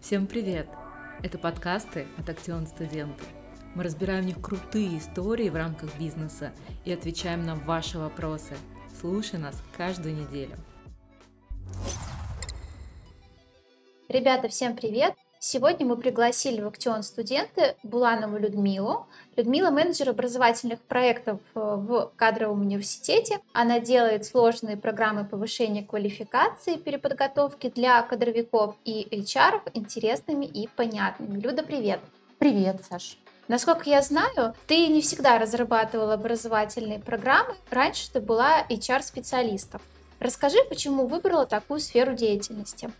Всем привет! Это подкасты от Актион Студенты. Мы разбираем в них крутые истории в рамках бизнеса и отвечаем на ваши вопросы. Слушай нас каждую неделю. Ребята, всем привет! Сегодня мы пригласили в Актион студенты Буланову Людмилу. Людмила – менеджер образовательных проектов э, в кадровом университете. Она делает сложные программы повышения квалификации, переподготовки для кадровиков и HR интересными и понятными. Люда, привет! Привет, Саш! Насколько я знаю, ты не всегда разрабатывала образовательные программы. Раньше ты была HR-специалистом. Расскажи, почему выбрала такую сферу деятельности?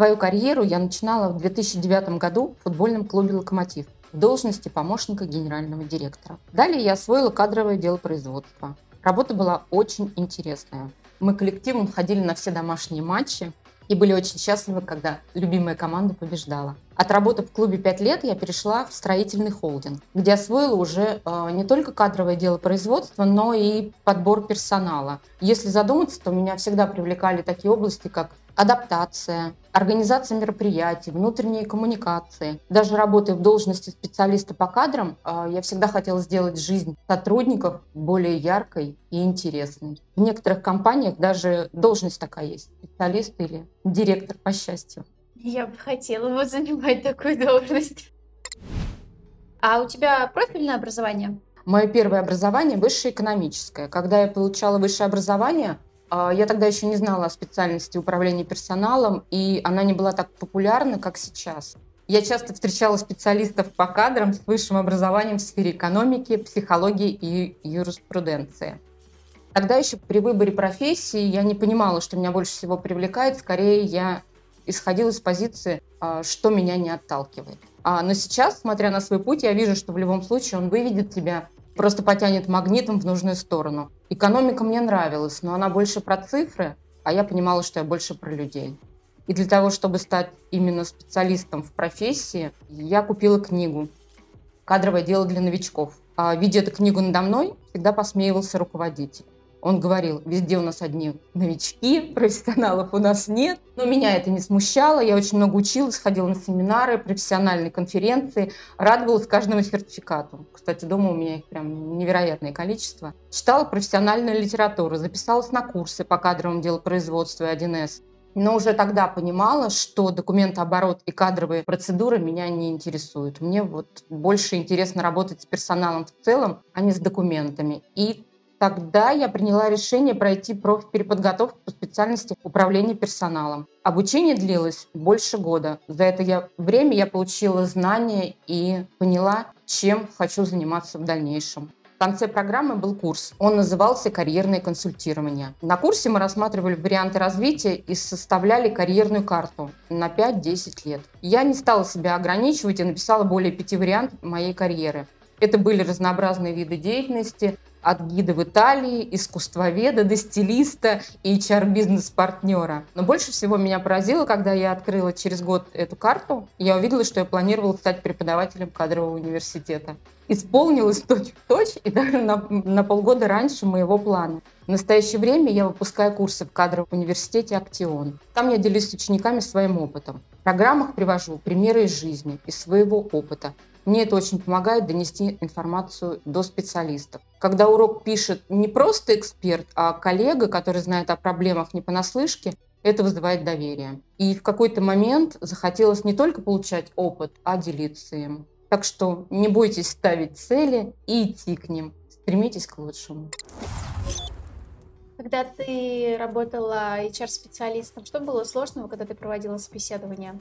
Свою карьеру я начинала в 2009 году в футбольном клубе «Локомотив» в должности помощника генерального директора. Далее я освоила кадровое дело производства. Работа была очень интересная. Мы коллективом ходили на все домашние матчи и были очень счастливы, когда любимая команда побеждала. Отработав в клубе 5 лет, я перешла в строительный холдинг, где освоила уже э, не только кадровое дело производства, но и подбор персонала. Если задуматься, то меня всегда привлекали такие области, как адаптация, организация мероприятий, внутренние коммуникации. Даже работая в должности специалиста по кадрам, а, я всегда хотела сделать жизнь сотрудников более яркой и интересной. В некоторых компаниях даже должность такая есть, специалист или директор по счастью. Я бы хотела вот занимать такую должность. А у тебя профильное образование? Мое первое образование высшее экономическое. Когда я получала высшее образование, я тогда еще не знала о специальности управления персоналом, и она не была так популярна, как сейчас. Я часто встречала специалистов по кадрам с высшим образованием в сфере экономики, психологии и юриспруденции. Тогда еще при выборе профессии я не понимала, что меня больше всего привлекает. Скорее, я исходила из позиции, а, что меня не отталкивает. А, но сейчас, смотря на свой путь, я вижу, что в любом случае он выведет тебя просто потянет магнитом в нужную сторону. Экономика мне нравилась, но она больше про цифры, а я понимала, что я больше про людей. И для того, чтобы стать именно специалистом в профессии, я купила книгу «Кадровое дело для новичков». А, видя эту книгу надо мной, всегда посмеивался руководитель. Он говорил, везде у нас одни новички, профессионалов у нас нет. Но меня это не смущало. Я очень много училась, ходила на семинары, профессиональные конференции, радовалась каждому сертификату. Кстати, дома у меня их прям невероятное количество. Читала профессиональную литературу, записалась на курсы по кадровому делу производства и 1С. Но уже тогда понимала, что документооборот и кадровые процедуры меня не интересуют. Мне вот больше интересно работать с персоналом в целом, а не с документами. И Тогда я приняла решение пройти профпереподготовку по специальности управления персоналом. Обучение длилось больше года. За это я, время я получила знания и поняла, чем хочу заниматься в дальнейшем. В конце программы был курс. Он назывался «Карьерное консультирование». На курсе мы рассматривали варианты развития и составляли карьерную карту на 5-10 лет. Я не стала себя ограничивать и написала более пяти вариантов моей карьеры. Это были разнообразные виды деятельности, от гида в Италии, искусствоведа до стилиста и HR-бизнес-партнера. Но больше всего меня поразило, когда я открыла через год эту карту, я увидела, что я планировала стать преподавателем кадрового университета. Исполнилось точь в точь и даже на, на полгода раньше моего плана. В настоящее время я выпускаю курсы в кадровом университете «Актион». Там я делюсь с учениками своим опытом. В программах привожу примеры из жизни, из своего опыта. Мне это очень помогает донести информацию до специалистов. Когда урок пишет не просто эксперт, а коллега, который знает о проблемах не понаслышке, это вызывает доверие. И в какой-то момент захотелось не только получать опыт, а делиться им. Так что не бойтесь ставить цели и идти к ним. Стремитесь к лучшему. Когда ты работала HR-специалистом, что было сложного, когда ты проводила собеседование?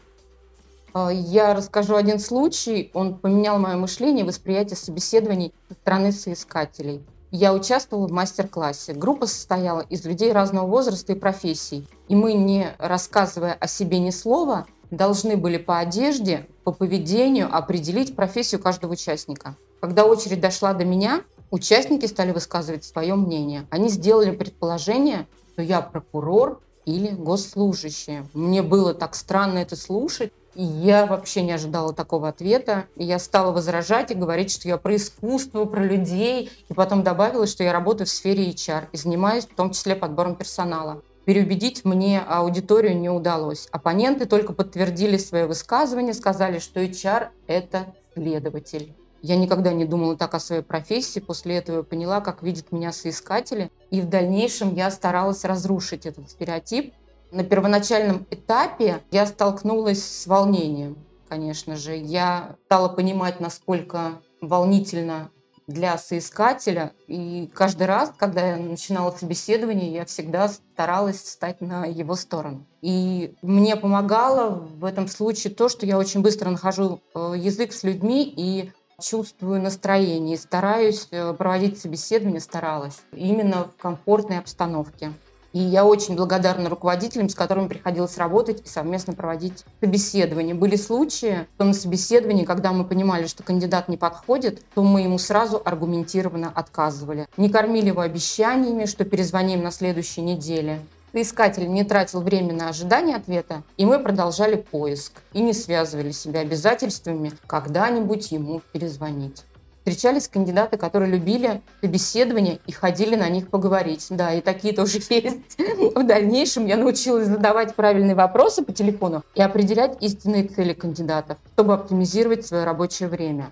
А, я расскажу один случай. Он поменял мое мышление, восприятие собеседований со стороны соискателей. Я участвовала в мастер-классе. Группа состояла из людей разного возраста и профессий. И мы, не рассказывая о себе ни слова, должны были по одежде, по поведению определить профессию каждого участника. Когда очередь дошла до меня, участники стали высказывать свое мнение. Они сделали предположение, что я прокурор или госслужащий. Мне было так странно это слушать. Я вообще не ожидала такого ответа. Я стала возражать и говорить, что я про искусство, про людей. И потом добавила, что я работаю в сфере HR и занимаюсь в том числе подбором персонала. Переубедить мне аудиторию не удалось. Оппоненты только подтвердили свое высказывание, сказали, что HR – это следователь. Я никогда не думала так о своей профессии. После этого я поняла, как видят меня соискатели. И в дальнейшем я старалась разрушить этот стереотип. На первоначальном этапе я столкнулась с волнением, конечно же. Я стала понимать, насколько волнительно для соискателя. И каждый раз, когда я начинала собеседование, я всегда старалась встать на его сторону. И мне помогало в этом случае то, что я очень быстро нахожу э, язык с людьми и чувствую настроение, стараюсь э, проводить собеседование, старалась именно в комфортной обстановке. И я очень благодарна руководителям, с которыми приходилось работать и совместно проводить собеседование. Были случаи, что на собеседовании, когда мы понимали, что кандидат не подходит, то мы ему сразу аргументированно отказывали. Не кормили его обещаниями, что перезвоним на следующей неделе. Искатель не тратил время на ожидание ответа, и мы продолжали поиск и не связывали себя обязательствами когда-нибудь ему перезвонить. Встречались кандидаты, которые любили собеседования и ходили на них поговорить. Да, и такие тоже есть. В дальнейшем я научилась задавать правильные вопросы по телефону и определять истинные цели кандидатов, чтобы оптимизировать свое рабочее время.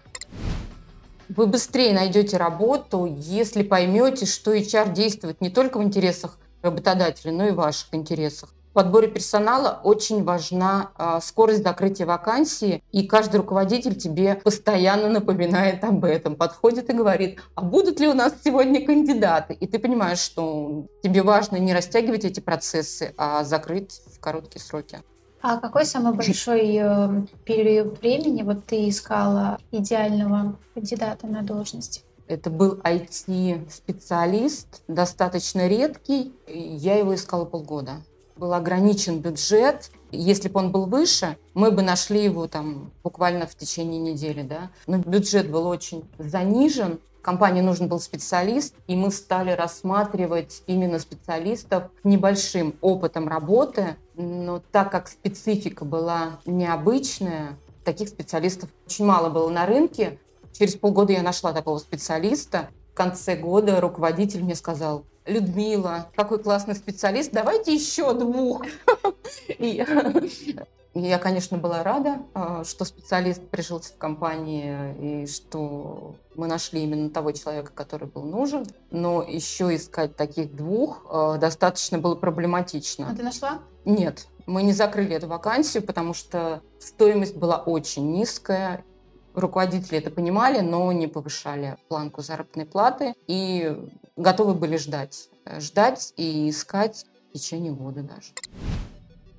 Вы быстрее найдете работу, если поймете, что HR действует не только в интересах работодателя, но и в ваших интересах подборе персонала очень важна э, скорость закрытия вакансии, и каждый руководитель тебе постоянно напоминает об этом, подходит и говорит, а будут ли у нас сегодня кандидаты? И ты понимаешь, что тебе важно не растягивать эти процессы, а закрыть в короткие сроки. А какой самый большой э, период времени вот ты искала идеального кандидата на должность? Это был IT-специалист, достаточно редкий. Я его искала полгода был ограничен бюджет. Если бы он был выше, мы бы нашли его там буквально в течение недели, да. Но бюджет был очень занижен, компании нужен был специалист, и мы стали рассматривать именно специалистов с небольшим опытом работы, но так как специфика была необычная, таких специалистов очень мало было на рынке. Через полгода я нашла такого специалиста. В конце года руководитель мне сказал, Людмила, какой классный специалист, давайте еще двух. И я, конечно, была рада, а, что специалист прижился в компании и что мы нашли именно того человека, который был нужен. Но еще искать таких двух а, достаточно было проблематично. А ты нашла? Нет, мы не закрыли эту вакансию, потому что стоимость была очень низкая, руководители это понимали, но не повышали планку заработной платы и готовы были ждать. Ждать и искать в течение года даже.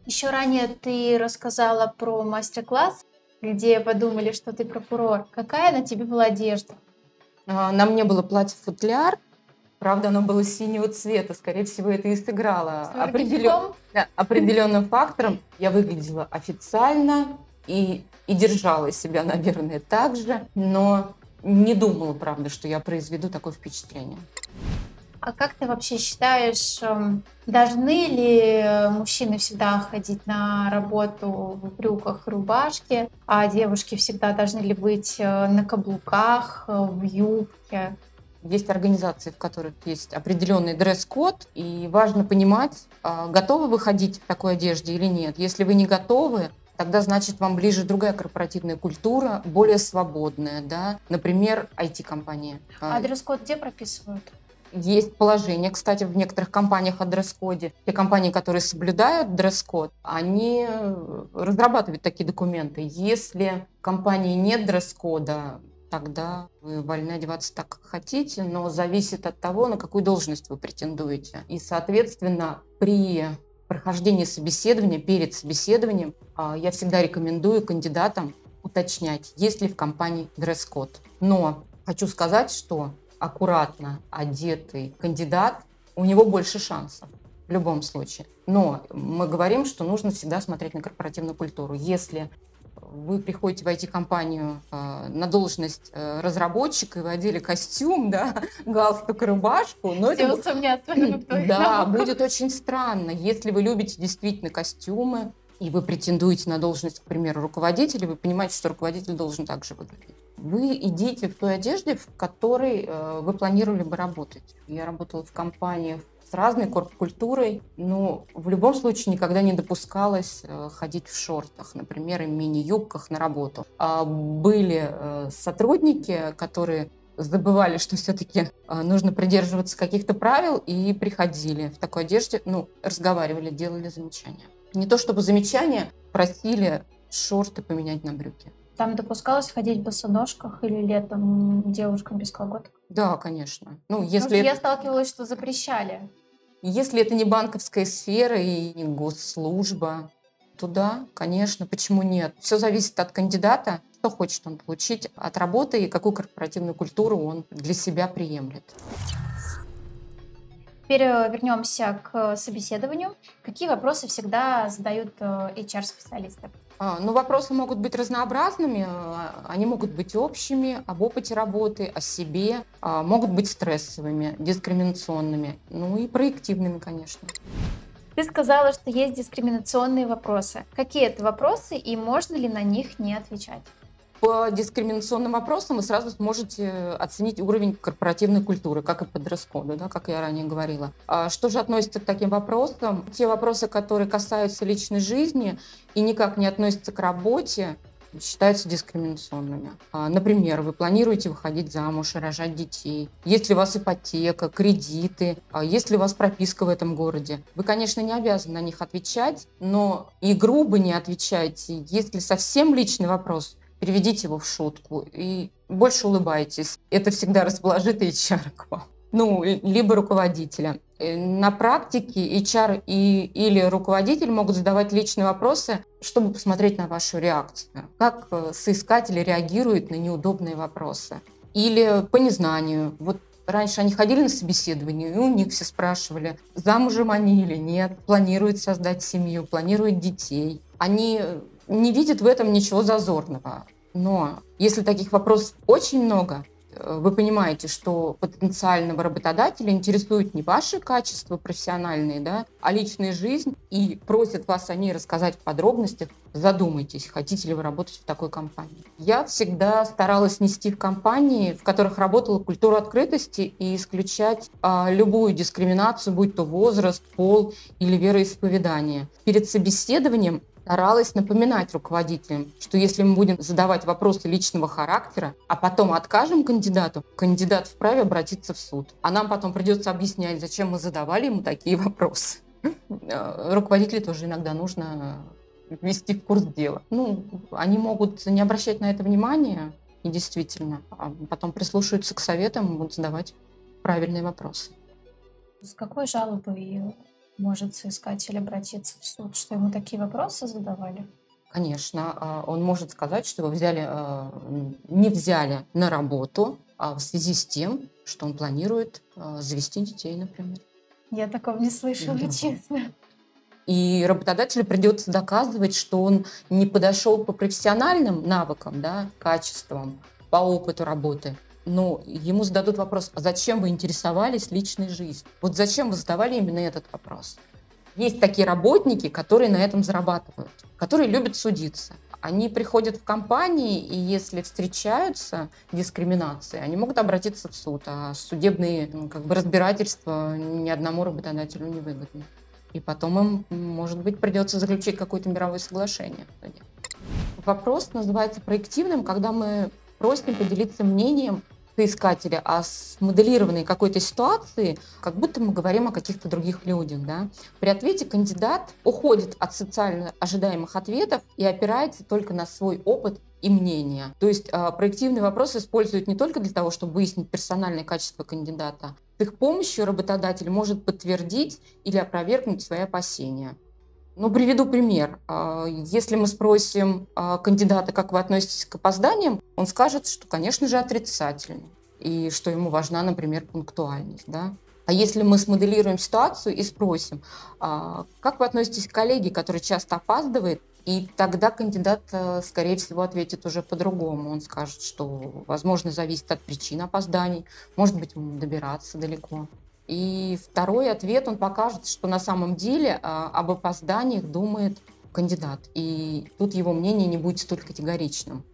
Еще ранее ты рассказала про мастер-класс, где подумали, что ты прокурор. Какая на тебе была одежда? А, на мне было платье-футляр, Правда, оно было синего цвета. Скорее всего, это и сыграло определен... да, определенным фактором. Я выглядела официально, и, и держала себя, наверное, так же, но не думала, правда, что я произведу такое впечатление. А как ты вообще считаешь, эм, должны ли мужчины всегда ходить на работу в брюках и рубашке, а девушки всегда должны ли быть э, на каблуках, э, в юбке? Есть организации, в которых есть определенный дресс-код, и важно понимать, а, готовы вы ходить в такой одежде или нет. Если вы не готовы, тогда значит вам ближе другая корпоративная культура, более свободная, да, например, IT-компания. А дресс-код где прописывают? Есть положение, кстати, в некоторых компаниях о дресс-коде. Те компании, которые соблюдают дресс-код, они разрабатывают такие документы. Если в компании нет дресс-кода, тогда вы вольны одеваться так, как хотите, но зависит от того, на какую должность вы претендуете. И, соответственно, при прохождении собеседования, перед собеседованием, а, я всегда рекомендую кандидатам уточнять, есть ли в компании дресс-код. Но хочу сказать, что аккуратно одетый кандидат, у него больше шансов в любом случае. Но мы говорим, что нужно всегда смотреть на корпоративную культуру. Если вы приходите в IT-компанию э, на должность э, разработчика, и вы одели костюм, да, галстук рубашку. Но Все это... усомнятся. Да, будет очень странно. Если вы любите действительно костюмы, и вы претендуете на должность, к примеру, руководителя, вы понимаете, что руководитель должен также выглядеть. Вы идите в той одежде, в которой э, вы планировали бы работать. Я работала в компаниях с разной корп-культурой, но в любом случае никогда не допускалось э, ходить в шортах, например, и мини-юбках на работу. А были э, сотрудники, которые забывали, что все-таки э, нужно придерживаться каких-то правил и приходили в такой одежде, ну, разговаривали, делали замечания. Не то чтобы замечания, просили шорты поменять на брюки. Там допускалось ходить в босоножках или летом девушкам без колготок? Да, конечно. Ну, если это... я сталкивалась, что запрещали. Если это не банковская сфера и не госслужба, то да, конечно, почему нет? Все зависит от кандидата, что хочет он получить от работы и какую корпоративную культуру он для себя приемлет. Теперь э, вернемся к собеседованию. Какие вопросы всегда задают э, HR-специалисты? А, ну, вопросы могут быть разнообразными, а, они могут быть общими, об опыте работы, о себе, а, могут быть стрессовыми, дискриминационными, ну и проективными, конечно. Ты сказала, что есть дискриминационные вопросы. Какие это вопросы и можно ли на них не отвечать? По дискриминационным вопросам вы сразу сможете оценить уровень корпоративной культуры, как и по да, как я ранее говорила. А что же относится к таким вопросам? Те вопросы, которые касаются личной жизни и никак не относятся к работе, считаются дискриминационными. А, например, вы планируете выходить замуж и рожать детей. Есть ли у вас ипотека, кредиты, а есть ли у вас прописка в этом городе. Вы, конечно, не обязаны на них отвечать, но и грубо не отвечайте. Если совсем личный вопрос, переведите его в шутку и больше улыбайтесь. Это всегда расположит HR к вам. Ну, либо руководителя. Э, на практике HR и, или руководитель могут задавать личные вопросы, чтобы посмотреть на вашу реакцию. Как э, соискатели реагируют на неудобные вопросы. Или по незнанию. Вот Раньше они ходили на собеседование, и у них все спрашивали, замужем они или нет, планируют создать семью, планируют детей. Они не видит в этом ничего зазорного. Но если таких вопросов очень много, э, вы понимаете, что потенциального работодателя интересуют не ваши качества профессиональные, да, а личная жизнь, и просят вас о ней рассказать в подробностях, задумайтесь, хотите ли вы работать в такой компании. Я всегда старалась нести в компании, в которых работала, культуру открытости и исключать а, любую дискриминацию, будь то возраст, пол или вероисповедание. Перед собеседованием старалась напоминать руководителям, что если мы будем задавать вопросы личного характера, а потом откажем кандидату, кандидат вправе обратиться в суд. А нам потом придется объяснять, зачем мы задавали ему такие вопросы. Э, руководителей тоже иногда нужно ввести в курс дела. Ну, они могут не обращать на это внимания, и действительно, а потом прислушиваются к советам и будут задавать правильные вопросы. С какой жалобой может соискатель обратиться в суд, что ему такие вопросы задавали? Конечно, а, он может сказать, что его взяли, а, не взяли на работу а в связи с тем, что он планирует а, завести детей, например. Я такого не слышала, да. честно. И работодателю придется доказывать, что он не подошел по профессиональным навыкам, да, качествам, по опыту работы, но ему зададут вопрос, а зачем вы интересовались личной жизнью? Вот зачем вы задавали именно этот вопрос? Есть такие работники, которые на этом зарабатывают, которые любят судиться. Они приходят в компании, и если встречаются дискриминации, они могут обратиться в суд, а судебные ну, как бы, разбирательства ни одному работодателю не выгодны. И потом им, может быть, придется заключить какое-то мировое соглашение. Вопрос называется проективным, когда мы просим поделиться мнением соискателя, а с моделированной какой-то ситуации, как будто мы говорим о каких-то других людях. Да? При ответе кандидат уходит от социально ожидаемых ответов и опирается только на свой опыт и мнение. То есть э, проективный вопрос используют не только для того, чтобы выяснить персональные качества кандидата. С их помощью работодатель может подтвердить или опровергнуть свои опасения. Ну, приведу пример. А, если мы спросим а, кандидата, как вы относитесь к опозданиям, он скажет, что, конечно же, отрицательно. И что ему важна, например, пунктуальность. Да? А если мы смоделируем ситуацию и спросим, а, как вы относитесь к коллеге, который часто опаздывает, и тогда кандидат, э, скорее всего, ответит уже по-другому. Он скажет, что, возможно, зависит от причин опозданий, может быть, ему добираться далеко. И второй ответ, он покажет, что на самом деле а, об опозданиях думает кандидат. И тут его мнение не будет столь категоричным.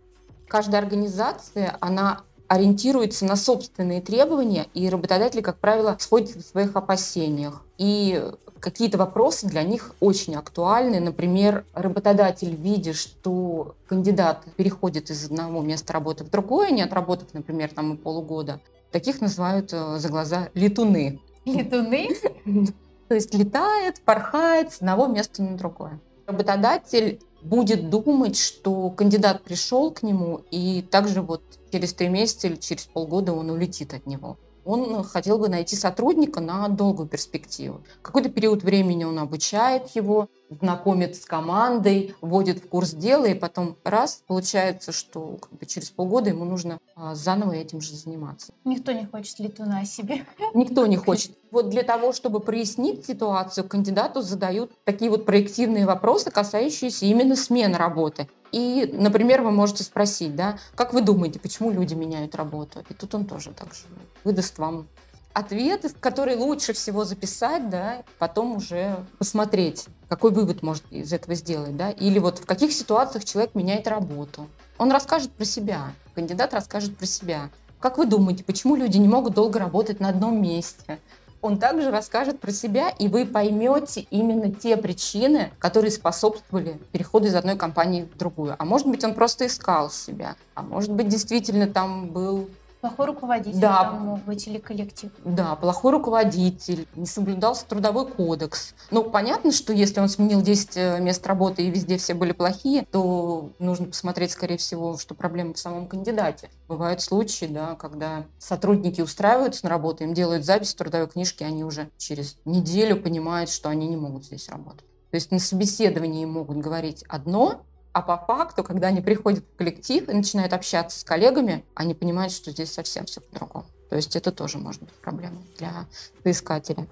Каждая организация, она ориентируется на собственные требования, и работодатели, как правило, сходят в своих опасениях. И какие-то вопросы для них очень актуальны. Например, работодатель, видя, что кандидат переходит из одного места работы в другое, не отработав, например, там и полугода, таких называют э, за глаза летуны. Летуны? То есть летает, порхает с одного места на другое. Работодатель будет думать, что кандидат пришел к нему, и также вот через три месяца или через полгода он улетит от него он хотел бы найти сотрудника на долгую перспективу. Какой-то период времени он обучает его, знакомит с командой, вводит в курс дела, и потом раз, получается, что как бы, через полгода ему нужно а, заново этим же заниматься. Никто не хочет летуна себе. Никто не хочет. Вот для того, чтобы прояснить ситуацию, кандидату задают такие вот проективные вопросы, касающиеся именно смены работы. И, например, вы можете спросить, да, как вы думаете, почему люди меняют работу? И тут он тоже так же выдаст вам ответы, которые лучше всего записать, да, потом уже посмотреть, какой вывод может из этого сделать, да, или вот в каких ситуациях человек меняет работу. Он расскажет про себя, кандидат расскажет про себя. Как вы думаете, почему люди не могут долго работать на одном месте? Он также расскажет про себя, и вы поймете именно те причины, которые способствовали переходу из одной компании в другую. А может быть, он просто искал себя, а может быть, действительно там был Плохой руководитель да. там мог быть или коллектив. Да, плохой руководитель, не соблюдался трудовой кодекс. Ну, понятно, что если он сменил 10 э, мест работы и везде все были плохие, то нужно посмотреть, скорее всего, что проблема в самом кандидате. Бывают случаи, да, когда сотрудники устраиваются на работу, им делают запись в трудовой книжке, они уже через неделю понимают, что они не могут здесь работать. То есть на собеседовании могут говорить одно, а по факту, когда они приходят в коллектив и начинают общаться с коллегами, они понимают, что здесь совсем все по-другому. То есть это тоже может быть проблемой для соискателя.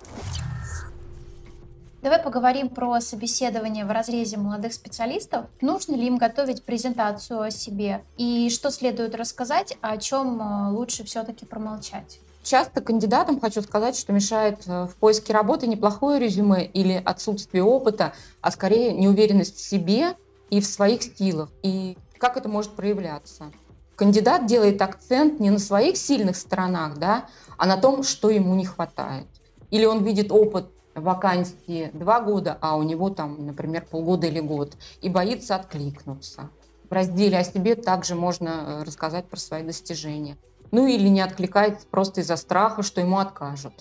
Давай поговорим про собеседование в разрезе молодых специалистов. Нужно ли им готовить презентацию о себе? И что следует рассказать, а о чем э, лучше все-таки промолчать? Часто кандидатам хочу сказать, что мешает э, в поиске работы неплохое резюме или отсутствие опыта, а скорее неуверенность в себе и в своих силах. И как это может проявляться? Кандидат делает акцент не на своих сильных сторонах, да, а на том, что ему не хватает. Или он видит опыт вакансии два года, а у него там, например, полгода или год, и боится откликнуться. В разделе о себе также можно э, рассказать про свои достижения. Ну или не откликается просто из-за страха, что ему откажут.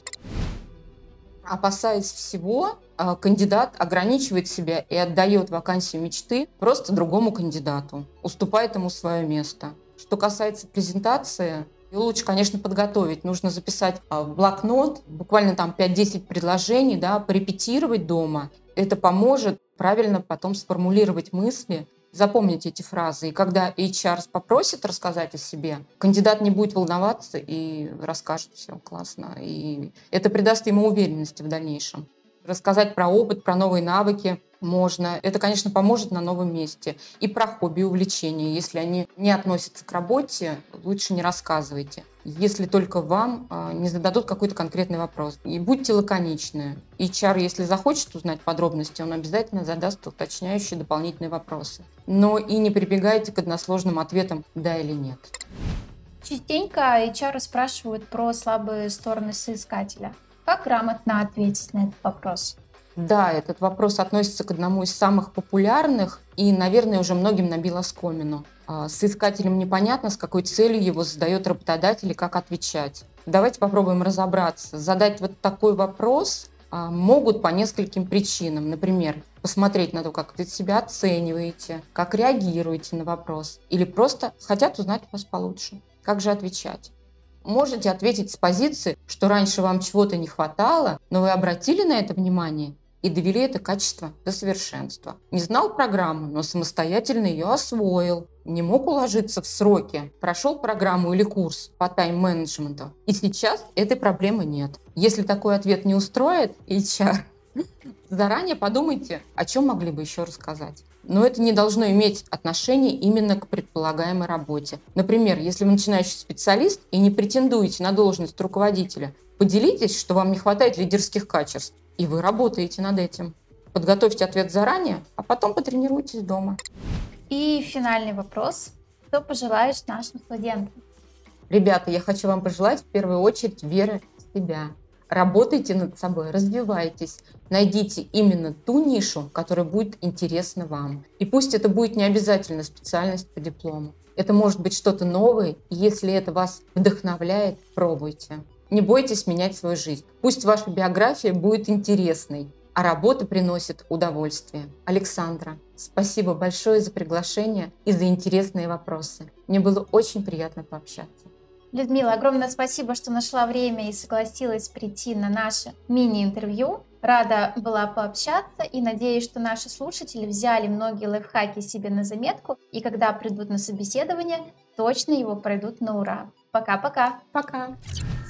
Опасаясь всего, а, кандидат ограничивает себя и отдает вакансию мечты просто другому кандидату, уступает ему свое место. Что касается презентации, ее лучше, конечно, подготовить. Нужно записать а, в блокнот, буквально там 5-10 предложений, да, порепетировать дома. Это поможет правильно потом сформулировать мысли, запомнить эти фразы. И когда HR попросит рассказать о себе, кандидат не будет волноваться и расскажет все классно. И это придаст ему уверенности в дальнейшем. Рассказать про опыт, про новые навыки можно. Это, конечно, поможет на новом месте. И про хобби, увлечения. Если они не относятся к работе, лучше не рассказывайте. Если только вам а, не зададут какой-то конкретный вопрос. И будьте лаконичны. HR, если захочет узнать подробности, он обязательно задаст уточняющие дополнительные вопросы. Но и не прибегайте к односложным ответам «да» или «нет». Частенько HR спрашивают про слабые стороны соискателя. Как грамотно ответить на этот вопрос? Да, этот вопрос относится к одному из самых популярных и, наверное, уже многим набил оскомину. А, с искателем непонятно, с какой целью его задает работодатель и как отвечать. Давайте попробуем разобраться. Задать вот такой вопрос а, могут по нескольким причинам. Например, посмотреть на то, как вы себя оцениваете, как реагируете на вопрос, или просто хотят узнать вас получше. Как же отвечать? Можете ответить с позиции, что раньше вам чего-то не хватало, но вы обратили на это внимание и довели это качество до совершенства. Не знал программу, но самостоятельно ее освоил. Не мог уложиться в сроки, прошел программу или курс по тайм-менеджменту. И сейчас этой проблемы нет. Если такой ответ не устроит HR, заранее подумайте, о чем могли бы еще рассказать. Но это не должно иметь отношение именно к предполагаемой работе. Например, если вы начинающий специалист и не претендуете на должность руководителя, поделитесь, что вам не хватает лидерских качеств, и вы работаете над этим. Подготовьте ответ заранее, а потом потренируйтесь дома. И финальный вопрос. Что пожелаешь нашим студентам? Ребята, я хочу вам пожелать в первую очередь веры в себя. Работайте над собой, развивайтесь, найдите именно ту нишу, которая будет интересна вам. И пусть это будет не обязательно специальность по диплому. Это может быть что-то новое, и если это вас вдохновляет, пробуйте. Не бойтесь менять свою жизнь. Пусть ваша биография будет интересной, а работа приносит удовольствие. Александра, спасибо большое за приглашение и за интересные вопросы. Мне было очень приятно пообщаться. Людмила, огромное спасибо, что нашла время и согласилась прийти на наше мини-интервью. Рада была пообщаться и надеюсь, что наши слушатели взяли многие лайфхаки себе на заметку и когда придут на собеседование, точно его пройдут на ура. Пока-пока. Пока. -пока. Пока.